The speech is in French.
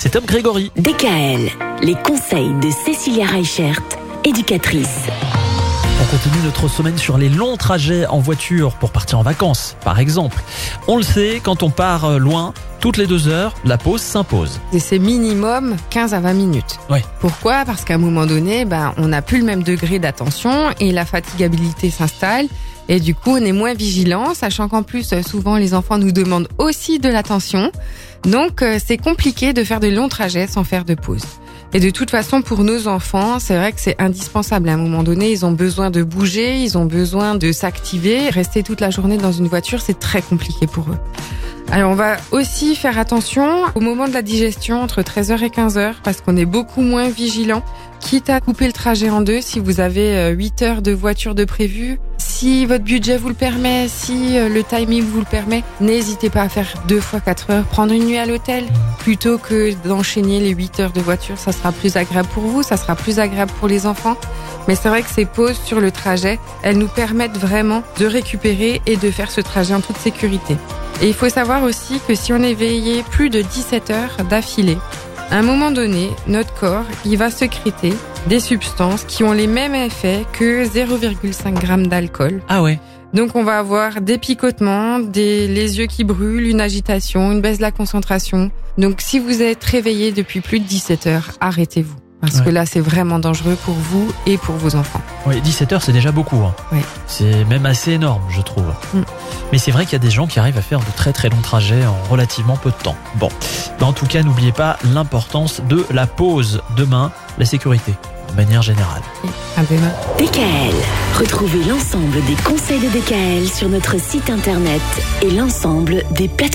C'est Tom Grégory. DKL, les conseils de Cécilia Reichert, éducatrice. On continue notre semaine sur les longs trajets en voiture pour partir en vacances, par exemple. On le sait, quand on part euh, loin, toutes les deux heures, la pause s'impose. Et c'est minimum 15 à 20 minutes. Ouais. Pourquoi? Parce qu'à un moment donné, ben, on n'a plus le même degré d'attention et la fatigabilité s'installe. Et du coup, on est moins vigilant, sachant qu'en plus, souvent, les enfants nous demandent aussi de l'attention. Donc, euh, c'est compliqué de faire de longs trajets sans faire de pause. Et de toute façon, pour nos enfants, c'est vrai que c'est indispensable. À un moment donné, ils ont besoin de bouger, ils ont besoin de s'activer. Rester toute la journée dans une voiture, c'est très compliqué pour eux. Alors on va aussi faire attention au moment de la digestion entre 13h et 15h parce qu'on est beaucoup moins vigilant. Quitte à couper le trajet en deux si vous avez 8 heures de voiture de prévu, si votre budget vous le permet, si le timing vous le permet, n'hésitez pas à faire deux fois 4 heures, prendre une nuit à l'hôtel plutôt que d'enchaîner les 8 heures de voiture. Ça sera plus agréable pour vous, ça sera plus agréable pour les enfants. Mais c'est vrai que ces pauses sur le trajet, elles nous permettent vraiment de récupérer et de faire ce trajet en toute sécurité. Et il faut savoir aussi que si on est veillé plus de 17 heures d'affilée, à un moment donné, notre corps, il va sécréter des substances qui ont les mêmes effets que 0,5 g d'alcool. Ah ouais Donc on va avoir des picotements, des, les yeux qui brûlent, une agitation, une baisse de la concentration. Donc si vous êtes réveillé depuis plus de 17 heures, arrêtez-vous. Parce Ouais. que là, c'est vraiment dangereux pour vous et pour vos enfants. Oui, 17 heures, c'est déjà beaucoup. hein. Oui. C'est même assez énorme, je trouve. Mm. Mais c'est vrai qu'il y a des gens qui arrivent à faire de très très longs trajets en relativement peu de temps. Bon, Ben, en tout cas, n'oubliez pas l'importance de la pause. Demain, la sécurité, de manière générale. À demain. DKL, retrouvez l'ensemble des conseils de DKL sur notre site internet et l'ensemble des plateformes